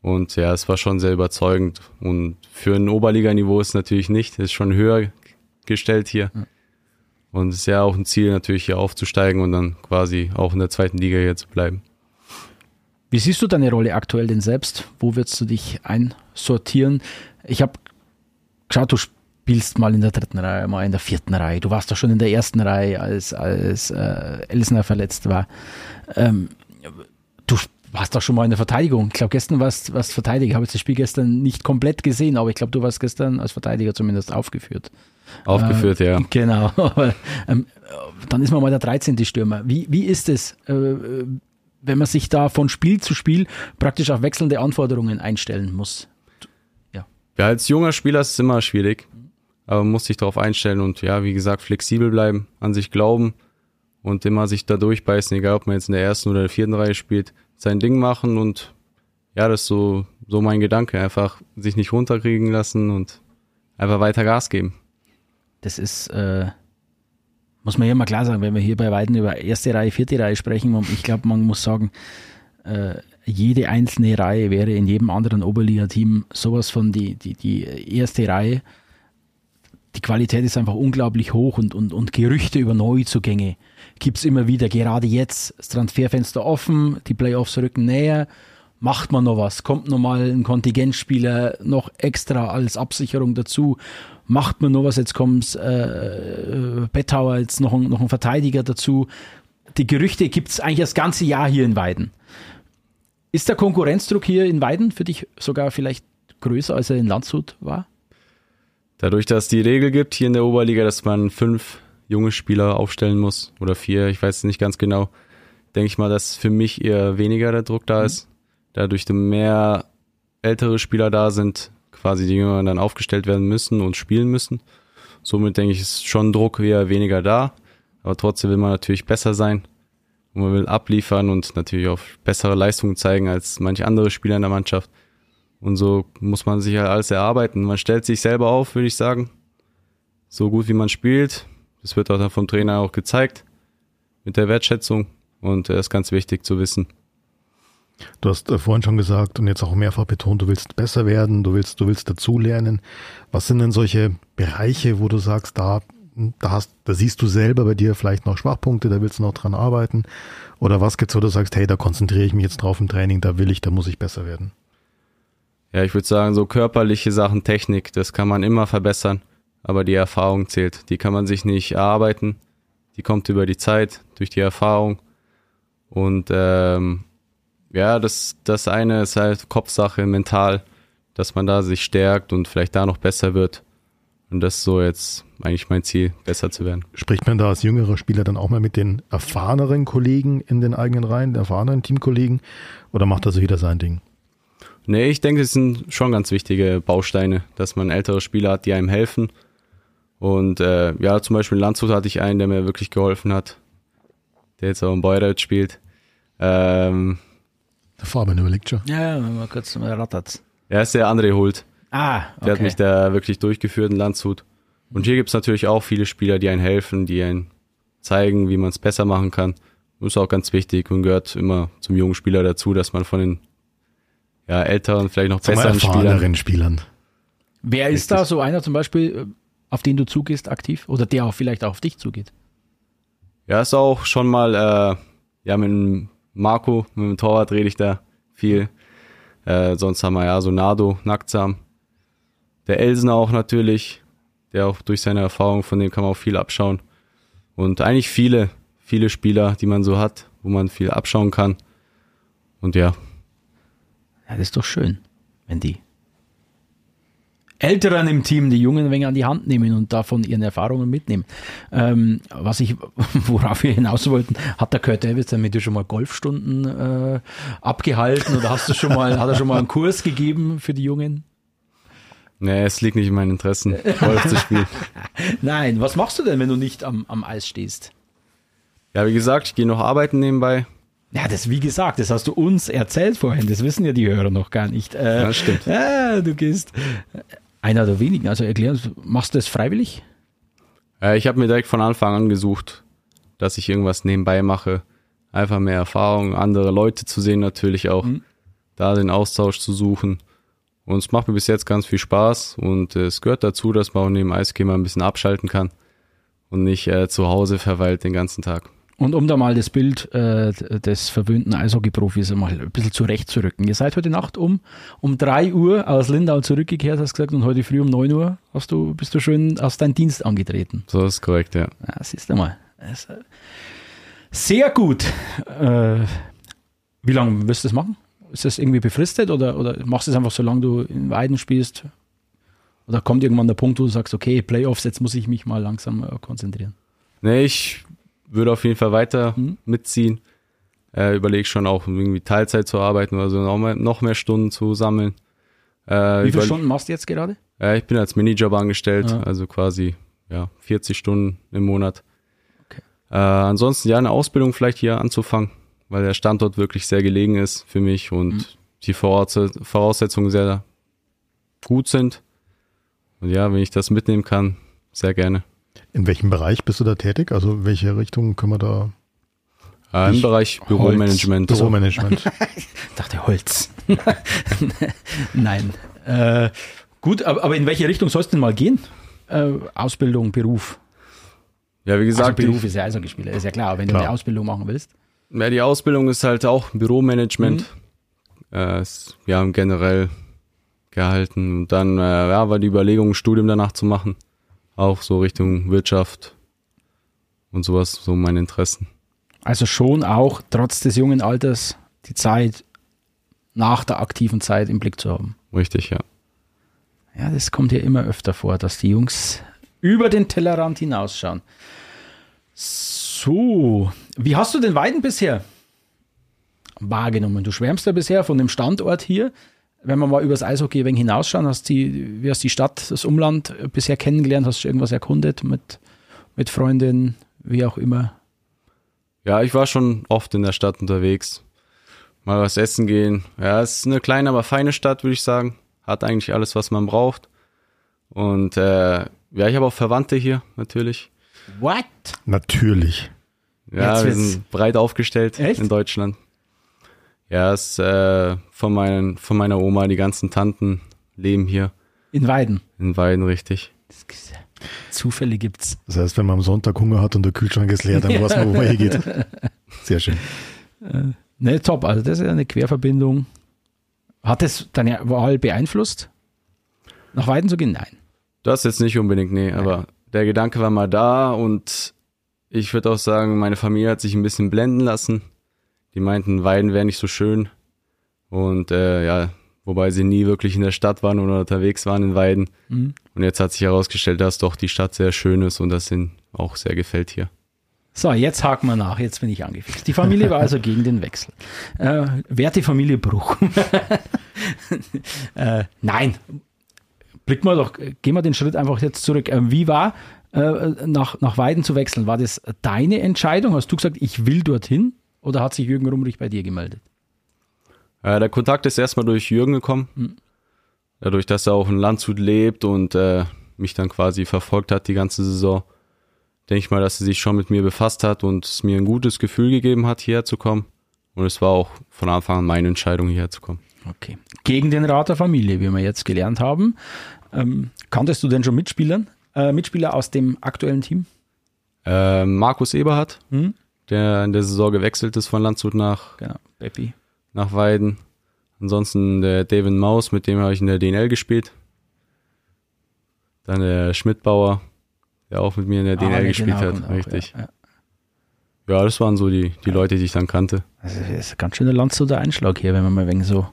Und ja, es war schon sehr überzeugend. Und für ein Oberliganiveau ist es natürlich nicht, ist schon höher gestellt hier. Ja. Und es ist ja auch ein Ziel, natürlich hier aufzusteigen und dann quasi auch in der zweiten Liga hier zu bleiben. Wie siehst du deine Rolle aktuell denn selbst? Wo würdest du dich einsortieren? Ich habe geschaut, du spielst mal in der dritten Reihe, mal in der vierten Reihe. Du warst doch schon in der ersten Reihe, als, als äh, Elsner verletzt war. Ähm, du warst doch schon mal in der Verteidigung. Ich glaube, gestern warst du Verteidiger. Ich habe jetzt das Spiel gestern nicht komplett gesehen, aber ich glaube, du warst gestern als Verteidiger zumindest aufgeführt. Aufgeführt, äh, ja. Genau. ähm, dann ist man mal der 13. Stürmer. Wie, wie ist es, äh, wenn man sich da von Spiel zu Spiel praktisch auf wechselnde Anforderungen einstellen muss? Ja. Ja, als junger Spieler ist es immer schwierig, aber man muss sich darauf einstellen und ja, wie gesagt, flexibel bleiben, an sich glauben und immer sich da durchbeißen, egal ob man jetzt in der ersten oder der vierten Reihe spielt, sein Ding machen und ja, das ist so, so mein Gedanke, einfach sich nicht runterkriegen lassen und einfach weiter Gas geben. Das ist, äh, muss man ja mal klar sagen, wenn wir hier bei Weiden über erste Reihe, vierte Reihe sprechen, ich glaube, man muss sagen, äh, jede einzelne Reihe wäre in jedem anderen Oberliga-Team sowas von die, die, die erste Reihe. Die Qualität ist einfach unglaublich hoch und, und, und Gerüchte über Neuzugänge gibt es immer wieder. Gerade jetzt, das Transferfenster offen, die Playoffs rücken näher. Macht man noch was? Kommt noch mal ein Kontingentspieler noch extra als Absicherung dazu? Macht man noch was? Jetzt kommt äh, äh, Bettauer, jetzt noch ein, noch ein Verteidiger dazu. Die Gerüchte gibt es eigentlich das ganze Jahr hier in Weiden. Ist der Konkurrenzdruck hier in Weiden für dich sogar vielleicht größer, als er in Landshut war? Dadurch, dass es die Regel gibt hier in der Oberliga, dass man fünf junge Spieler aufstellen muss oder vier, ich weiß nicht ganz genau, denke ich mal, dass für mich eher weniger der Druck da mhm. ist. Dadurch mehr ältere Spieler da sind, quasi die Jüngeren dann aufgestellt werden müssen und spielen müssen. Somit denke ich, ist schon Druck eher weniger da. Aber trotzdem will man natürlich besser sein. Und man will abliefern und natürlich auch bessere Leistungen zeigen als manche andere Spieler in der Mannschaft. Und so muss man sich halt alles erarbeiten. Man stellt sich selber auf, würde ich sagen. So gut wie man spielt, das wird auch vom Trainer auch gezeigt mit der Wertschätzung und das ist ganz wichtig zu wissen. Du hast äh, vorhin schon gesagt und jetzt auch mehrfach betont, du willst besser werden, du willst, du willst dazulernen. Was sind denn solche Bereiche, wo du sagst, da, da hast, da siehst du selber bei dir vielleicht noch Schwachpunkte, da willst du noch dran arbeiten? Oder was gibt's, wo du sagst, hey, da konzentriere ich mich jetzt drauf im Training, da will ich, da muss ich besser werden? Ja, ich würde sagen, so körperliche Sachen, Technik, das kann man immer verbessern aber die Erfahrung zählt. Die kann man sich nicht erarbeiten. Die kommt über die Zeit, durch die Erfahrung. Und ähm, ja, das, das eine ist halt Kopfsache, mental, dass man da sich stärkt und vielleicht da noch besser wird. Und das ist so jetzt eigentlich mein Ziel, besser zu werden. Spricht man da als jüngerer Spieler dann auch mal mit den erfahreneren Kollegen in den eigenen Reihen, den erfahrenen Teamkollegen? Oder macht da so jeder sein Ding? Nee, ich denke, es sind schon ganz wichtige Bausteine, dass man ältere Spieler hat, die einem helfen und äh, ja, zum Beispiel in Landshut hatte ich einen, der mir wirklich geholfen hat, der jetzt auch in Bayreuth spielt. Ähm, der Fabian überlegt schon. Ja, mal kurz mal rattert. Er ist der André Hult. Ah, okay. Der hat mich da wirklich durchgeführt in Landshut. Und hier gibt's natürlich auch viele Spieler, die einen helfen, die einen zeigen, wie man es besser machen kann. Das ist auch ganz wichtig und gehört immer zum jungen Spieler dazu, dass man von den ja, älteren, vielleicht noch besseren Spielern, Spielern. Wer ist da so einer zum Beispiel? Auf den du zugehst aktiv oder der auch vielleicht auch auf dich zugeht? Ja, ist auch schon mal, äh, ja, mit Marco, mit dem Torwart rede ich da viel. Äh, sonst haben wir ja so Nado, Nacktsam. Der Elsen auch natürlich, der auch durch seine Erfahrung, von dem kann man auch viel abschauen. Und eigentlich viele, viele Spieler, die man so hat, wo man viel abschauen kann. Und ja. Ja, das ist doch schön, wenn die Älteren im Team die Jungen ein wenig an die Hand nehmen und davon ihren Erfahrungen mitnehmen. Ähm, was ich, worauf wir hinaus wollten, hat der Kurt Davis mit dir schon mal Golfstunden äh, abgehalten oder hast du schon mal, hat er schon mal einen Kurs gegeben für die Jungen? Nee, es liegt nicht in meinen Interessen, Golf zu spielen. Nein, was machst du denn, wenn du nicht am, am Eis stehst? Ja, wie gesagt, ich gehe noch arbeiten nebenbei. Ja, das wie gesagt, das hast du uns erzählt vorhin, das wissen ja die Hörer noch gar nicht. Äh, ja, stimmt. Ja, du gehst einer der wenigen. Also erklären, machst du das freiwillig? Äh, ich habe mir direkt von Anfang an gesucht, dass ich irgendwas nebenbei mache. Einfach mehr Erfahrung, andere Leute zu sehen natürlich auch. Mhm. Da den Austausch zu suchen. Und es macht mir bis jetzt ganz viel Spaß und äh, es gehört dazu, dass man auch neben Eishockey mal ein bisschen abschalten kann und nicht äh, zu Hause verweilt den ganzen Tag. Und um da mal das Bild äh, des verwöhnten Eishockey-Profis mal ein bisschen zurechtzurücken. Ihr seid heute Nacht um, um 3 Uhr aus Lindau zurückgekehrt, hast gesagt, und heute früh um 9 Uhr hast du, bist du schön aus deinem Dienst angetreten. So ist korrekt, ja. ja siehst du mal. Sehr gut. Äh, Wie lange wirst du das machen? Ist das irgendwie befristet oder, oder machst du es einfach, solange du in Weiden spielst? Oder kommt irgendwann der Punkt, wo du sagst, okay, Playoffs, jetzt muss ich mich mal langsam äh, konzentrieren? Nee, ich würde auf jeden Fall weiter Mhm. mitziehen. Äh, Überlege schon auch irgendwie Teilzeit zu arbeiten oder so noch mehr, noch mehr Stunden zu sammeln. Äh, Wie viele Stunden machst du jetzt gerade? Äh, ich bin als Minijob angestellt, Ah. also quasi ja 40 Stunden im Monat. Okay. Äh, ansonsten ja eine Ausbildung vielleicht hier anzufangen, weil der Standort wirklich sehr gelegen ist für mich und Mhm. die Voraus Voraussetzungen sehr gut sind. Und ja, wenn ich das mitnehmen kann, sehr gerne. In welchem Bereich bist du da tätig? Also welche Richtung können wir da? Äh, Im Ich- Bereich Büromanagement. Büromanagement. dachte Holz. Nein. Äh, gut, aber, in welche Richtung soll es denn mal gehen? Äh, Ausbildung, Beruf. Ja, wie gesagt, also Beruf ist ja Eishockeyspieler, ist ja klar. Wenn du Klar. eine Ausbildung machen willst. ja, die Ausbildung ist halt auch Büromanagement. Mhm. Äh, ist, ja, generell gehalten. Und dann äh, ja, war die Überlegung, ein Studium danach zu machen. Auch so Richtung Wirtschaft und sowas, so meine Interessen. Also schon auch trotz des jungen Alters die Zeit nach der aktiven Zeit im Blick zu haben. Richtig, ja. Ja, das kommt ja immer öfter vor, dass die Jungs über den Tellerrand hinausschauen. So, wie hast du den Weiden bisher wahrgenommen? Du schwärmst ja bisher von dem Standort hier. Wenn wir mal übers Eishockey ein wenig hinausschauen, hast die, wie hast die Stadt, das Umland bisher kennengelernt? Hast du irgendwas erkundet mit, mit Freundinnen, wie auch immer? Ja, ich war schon oft in der Stadt unterwegs. Mal was essen gehen. Ja, es ist eine kleine, aber feine Stadt, würde ich sagen. Hat eigentlich alles, was man braucht. Und äh, ja, ich habe auch Verwandte hier, natürlich. What? Natürlich. Ja, Jetzt wir sind breit aufgestellt Echt? in Deutschland. Ja, es ist äh, von, meinen, von meiner Oma, die ganzen Tanten leben hier In Weiden. in Weiden, richtig. Das ist- Zufälle gibt's. Das heißt, wenn man am Sonntag Hunger hat und der Kühlschrank ist leer, dann weiß man, wo man hier geht. Sehr schön. Ne, top. Also das ist ja eine Querverbindung. Hat es deine Wahl beeinflusst? Nach Weiden zu gehen? Nein. Das jetzt nicht unbedingt, nee, aber der Gedanke war mal da und ich würde auch sagen, meine Familie hat sich ein bisschen blenden lassen. Die meinten, Weiden wäre nicht so schön. Und äh, ja, wobei sie nie wirklich in der Stadt waren oder unterwegs waren in Weiden. Mhm. Und jetzt hat sich herausgestellt, dass doch die Stadt sehr schön ist und das ihnen auch sehr gefällt hier. So, jetzt haken wir nach. Jetzt bin ich angefixt. Die Familie war also gegen den Wechsel. Äh, werte Familie Bruch. äh, nein. Blick mal doch, gehen wir den Schritt einfach jetzt zurück. Äh, wie war äh, nach, nach Weiden zu wechseln? War das deine Entscheidung? Hast du gesagt, ich will dorthin? Oder hat sich Jürgen Rumrich bei dir gemeldet? Äh, der Kontakt ist erstmal durch Jürgen gekommen. Mhm. Dadurch, dass er auch in Landshut lebt und äh, mich dann quasi verfolgt hat die ganze Saison, denke ich mal, dass er sich schon mit mir befasst hat und es mir ein gutes Gefühl gegeben hat, hierher zu kommen. Und es war auch von Anfang an meine Entscheidung, hierher zu kommen. Okay. Gegen den Rat der Familie, wie wir jetzt gelernt haben. Ähm, kanntest du denn schon Mitspielern, äh, Mitspieler aus dem aktuellen Team? Äh, Markus Eberhardt, Hm? Der in der Saison gewechselt ist von Landshut nach, Genau, Beppi. nach Weiden. Ansonsten der David Maus, mit dem habe ich in der DNL gespielt. Dann der Schmidtbauer, der auch mit mir in der DNL Ah, der gespielt genau, hat. auch, Richtig. Ja, ja. Ja, das waren so die, die Leute, die ich dann kannte. Also das ist ein ganz schöner Landshuter Einschlag hier, wenn man mal wenig so,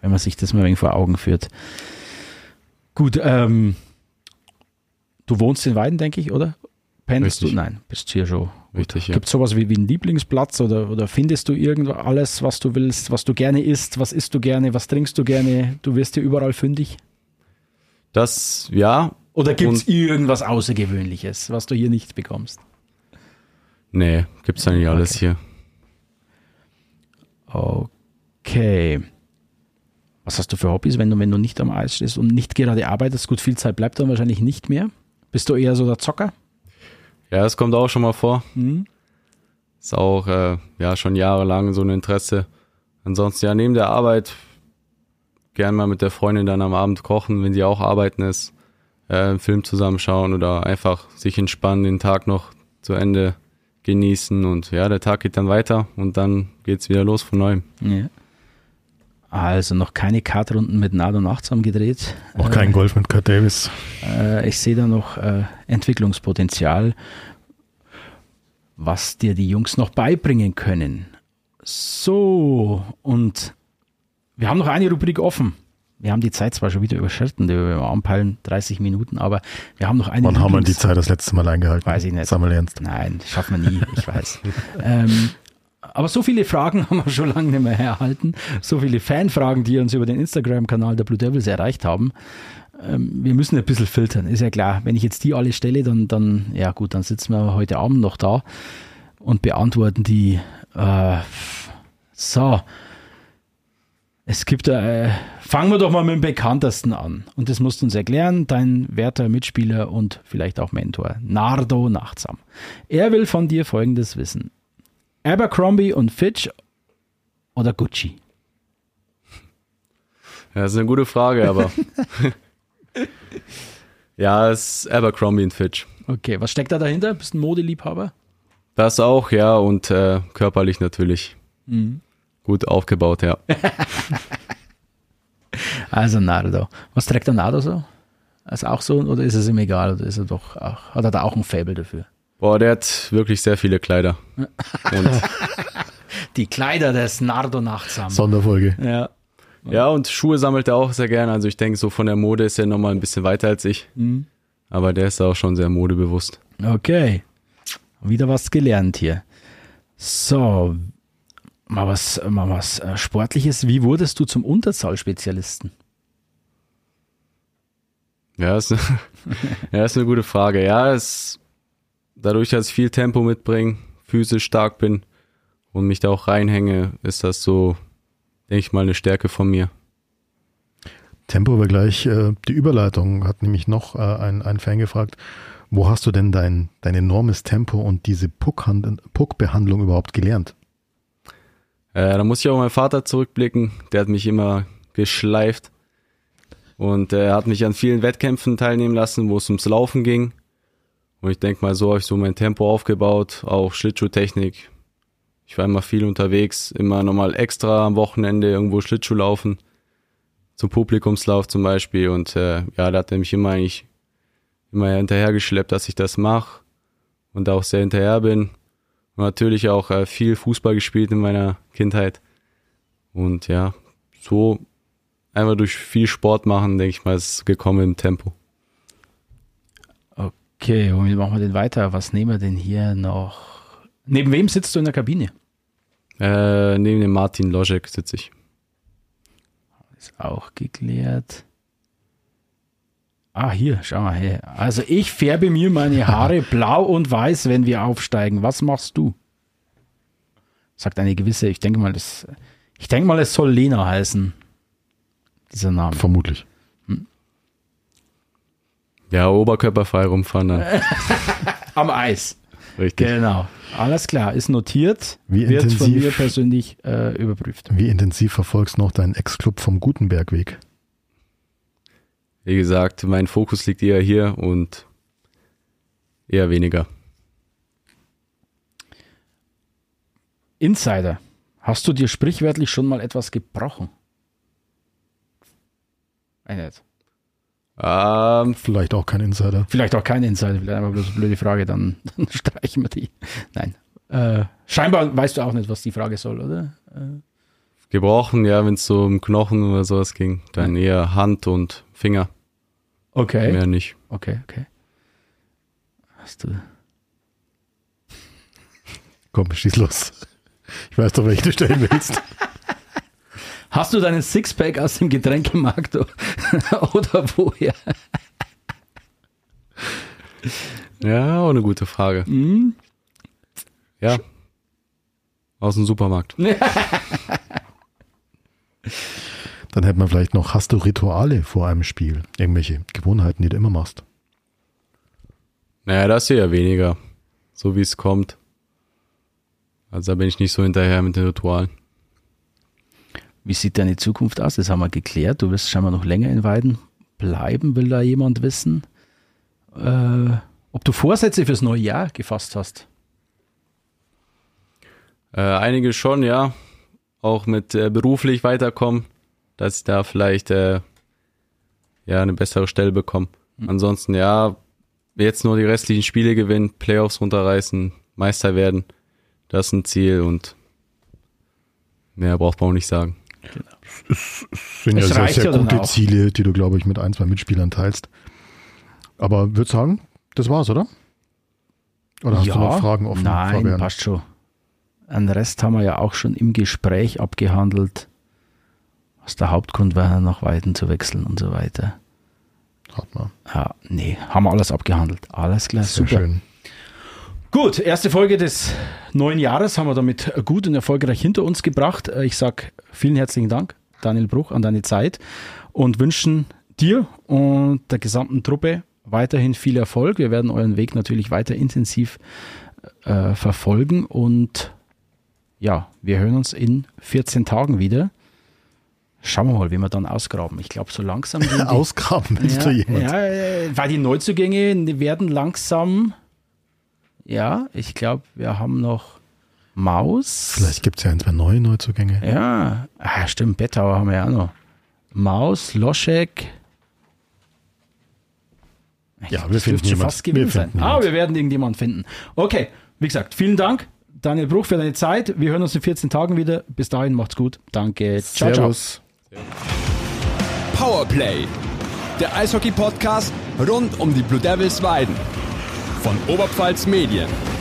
wenn man sich das mal wenig vor Augen führt. Gut, ähm, du wohnst in Weiden, denke ich, oder? Pendelst du? Nein, bist hier schon. Richtig, ja. Gibt es sowas wie, wie einen Lieblingsplatz oder, oder findest du irgendwo alles, was du willst, was du gerne isst, was isst du gerne, was trinkst du gerne? Du wirst hier überall fündig. Das, ja, Oder gibt es irgendwas Außergewöhnliches, was du hier nicht bekommst? nee, gibt's eigentlich alles Okay. hier. Okay. Was hast du für Hobbys, wenn du, wenn du nicht am Eis stehst und nicht gerade arbeitest? Gut, viel Zeit bleibt dann wahrscheinlich nicht mehr. Bist du eher so der Zocker? Ja, das kommt auch schon mal vor. Mhm. Ist auch, äh, ja, schon jahrelang so ein Interesse. Ansonsten, ja, neben der Arbeit gern mal mit der Freundin dann am Abend kochen, wenn sie auch arbeiten ist, äh, einen Film zusammenschauen oder einfach sich entspannen, den Tag noch zu Ende genießen und ja, der Tag geht dann weiter und dann geht's wieder los von neuem. Ja. Also noch keine Kartrunden mit Nad und Achtsam gedreht. Auch kein Golf mit Kurt Davis. Äh, ich sehe da noch äh, Entwicklungspotenzial, was dir die Jungs noch beibringen können. So, und wir haben noch eine Rubrik offen. Wir haben die Zeit zwar schon wieder überschritten, wir anpeilen 30 Minuten, aber wir haben noch eine Wann haben wir die Zeit das letzte Mal eingehalten? Weiß ich nicht. Sag mal ernst. Nein, das schaffen wir nie, ich weiß. ähm, aber so viele Fragen haben wir schon lange nicht mehr erhalten. So viele Fanfragen, die uns über den Instagram-Kanal der Blue Devils erreicht haben. Ähm, wir müssen ein bisschen filtern, ist ja klar. Wenn ich jetzt die alle stelle, dann, dann ja gut, dann sitzen wir heute Abend noch da und beantworten die. Äh, so. Es gibt, äh, fangen wir doch mal mit dem Bekanntesten an. Und das musst du uns erklären, dein werter Mitspieler und vielleicht auch Mentor, Nardo Nachtsam. Er will von dir Folgendes wissen. Abercrombie und Fitch oder Gucci? Ja, das ist eine gute Frage, aber. ja, es ist Abercrombie und Fitch. Okay, was steckt da dahinter? Bist du ein Modeliebhaber? Das auch, ja, und äh, körperlich natürlich. Gut aufgebaut, ja. Also Nardo. Was trägt der Nardo so? Ist auch so oder ist es ihm egal? Oder ist er doch auch, hat er da auch ein Fable dafür? Boah, der hat wirklich sehr viele Kleider. Und, Die Kleider des Nardo Nachtsam. Sonderfolge. Ja. ja, und Schuhe sammelt er auch sehr gerne. Also ich denke, so von der Mode ist er nochmal ein bisschen weiter als ich. Aber der ist auch schon sehr modebewusst. Okay. Wieder was gelernt hier. So, mal was, mal was äh, Sportliches. Wie wurdest du zum Unterzahlspezialisten? Ja, ist, ja, ist eine gute Frage. Ja, es, dadurch, dass ich viel Tempo mitbringe, physisch stark bin und mich da auch reinhänge, ist das so, denke ich mal, eine Stärke von mir. Tempo war gleich äh, die Überleitung, hat nämlich noch äh, ein, ein Fan gefragt, wo hast du denn dein, dein enormes Tempo und diese Puckhand- Puckbehandlung überhaupt gelernt? Äh, da muss ich auch meinen Vater zurückblicken. Der hat mich immer geschleift. Und er hat mich an vielen Wettkämpfen teilnehmen lassen, wo es ums Laufen ging. Und ich denke mal, so habe ich so mein Tempo aufgebaut, auch Schlittschuhtechnik. Ich war immer viel unterwegs, immer nochmal extra am Wochenende irgendwo Schlittschuh laufen. Zum Publikumslauf zum Beispiel. Und äh, ja, da hat er mich immer eigentlich immer hinterhergeschleppt, dass ich das mache. Und da auch sehr hinterher bin. Und natürlich auch äh, viel Fußball gespielt in meiner Kindheit. Und ja, so einfach durch viel Sport machen, denke ich mal, ist gekommen im Tempo. Okay, womit machen wir denn weiter? Was nehmen wir denn hier noch? Neben wem sitzt du in der Kabine? Äh, neben dem Martin Loschek sitze ich. Ist auch geklärt. Ah, hier, schau mal her. Also ich färbe mir meine Haare blau und weiß, wenn wir aufsteigen. Was machst du? Sagt eine gewisse, ich denke mal, das, ich denke mal, es soll Lena heißen. Dieser Name. Vermutlich. Ja, oberkörperfrei rumfahren dann. Am Eis. Richtig. Genau. Alles klar, ist notiert. Wie wird von intensiv- mir persönlich äh, überprüft. Wie intensiv verfolgst du noch deinen Ex-Club vom Gutenbergweg? Wie gesagt, mein Fokus liegt eher hier und eher weniger. Insider. Hast du dir sprichwörtlich schon mal etwas gebrochen? Ein nicht. Ähm, Vielleicht auch kein Insider. Vielleicht auch kein Insider, vielleicht einfach bloß eine blöde Frage, dann, dann streichen wir die. Nein. Äh, scheinbar weißt du auch nicht, was die Frage soll, oder? gebrochen, ja, wenn es so um Knochen oder sowas ging, dann eher Hand und Finger, Okay. mehr nicht. Okay, okay. Hast du. Komm, schieß los. Ich weiß doch, welche du stellen willst. Hast du deinen Sixpack aus dem Getränkemarkt oder woher? Ja, auch eine gute Frage. Ja. Aus dem Supermarkt. Dann hätte man vielleicht noch, hast du Rituale vor einem Spiel? Irgendwelche Gewohnheiten, die du immer machst? Naja, das eher weniger. So wie es kommt. Also da bin ich nicht so hinterher mit den Ritualen. Wie sieht deine Zukunft aus? Das haben wir geklärt. Du wirst scheinbar noch länger in Weiden bleiben, will da jemand wissen. Äh, ob du Vorsätze fürs neue Jahr gefasst hast? Äh, einige schon, ja. Auch mit äh, beruflich weiterkommen, dass ich da vielleicht äh, ja eine bessere Stelle bekomme. Ansonsten ja, jetzt nur die restlichen Spiele gewinnen, Playoffs runterreißen, Meister werden. Das ist ein Ziel und Mehr braucht man auch nicht sagen. Es sind Es ja sehr, sehr ja gute. Ziele, die du, glaube ich, mit ein, zwei Mitspielern teilst. Aber würde sagen, das war's, oder? Oder hast du noch Fragen offen, Nein, Fabian? passt schon. Einen Rest haben wir ja auch schon im Gespräch abgehandelt, was der Hauptgrund war, nach Weiden zu wechseln und so weiter. Hat man. Ja, nee, haben wir alles abgehandelt. Alles klar, Sehr super. schön. Gut, erste Folge des neuen Jahres haben wir damit gut und erfolgreich hinter uns gebracht. Ich sage vielen herzlichen Dank, Daniel Bruch, an deine Zeit und wünschen dir und der gesamten Truppe weiterhin viel Erfolg. Wir werden euren Weg natürlich weiter intensiv äh, verfolgen und ja, wir hören uns in 14 Tagen wieder. Schauen wir mal, wie wir dann ausgraben. Ich glaube, so langsam. die- Ausgraben willst ja, du jemand? Ja, weil die Neuzugänge werden langsam. Ja, ich glaube, wir haben noch Maus. Vielleicht gibt es ja ein, zwei neue Neuzugänge. Ja, ah, stimmt, Bettauer haben wir ja auch noch. Maus, Loschek. Ja, wir Das finden schon jemand. fast gewesen Wir sein. finden Ah, wir werden irgendjemanden finden. Okay, wie gesagt, vielen Dank, Daniel Bruch, für deine Zeit. Wir hören uns in 14 Tagen wieder. Bis dahin, macht's gut. Danke. Ciao, ciao. Servus. Powerplay, der Eishockey-Podcast rund um die Blue Devils Weiden von Oberpfalz Medien.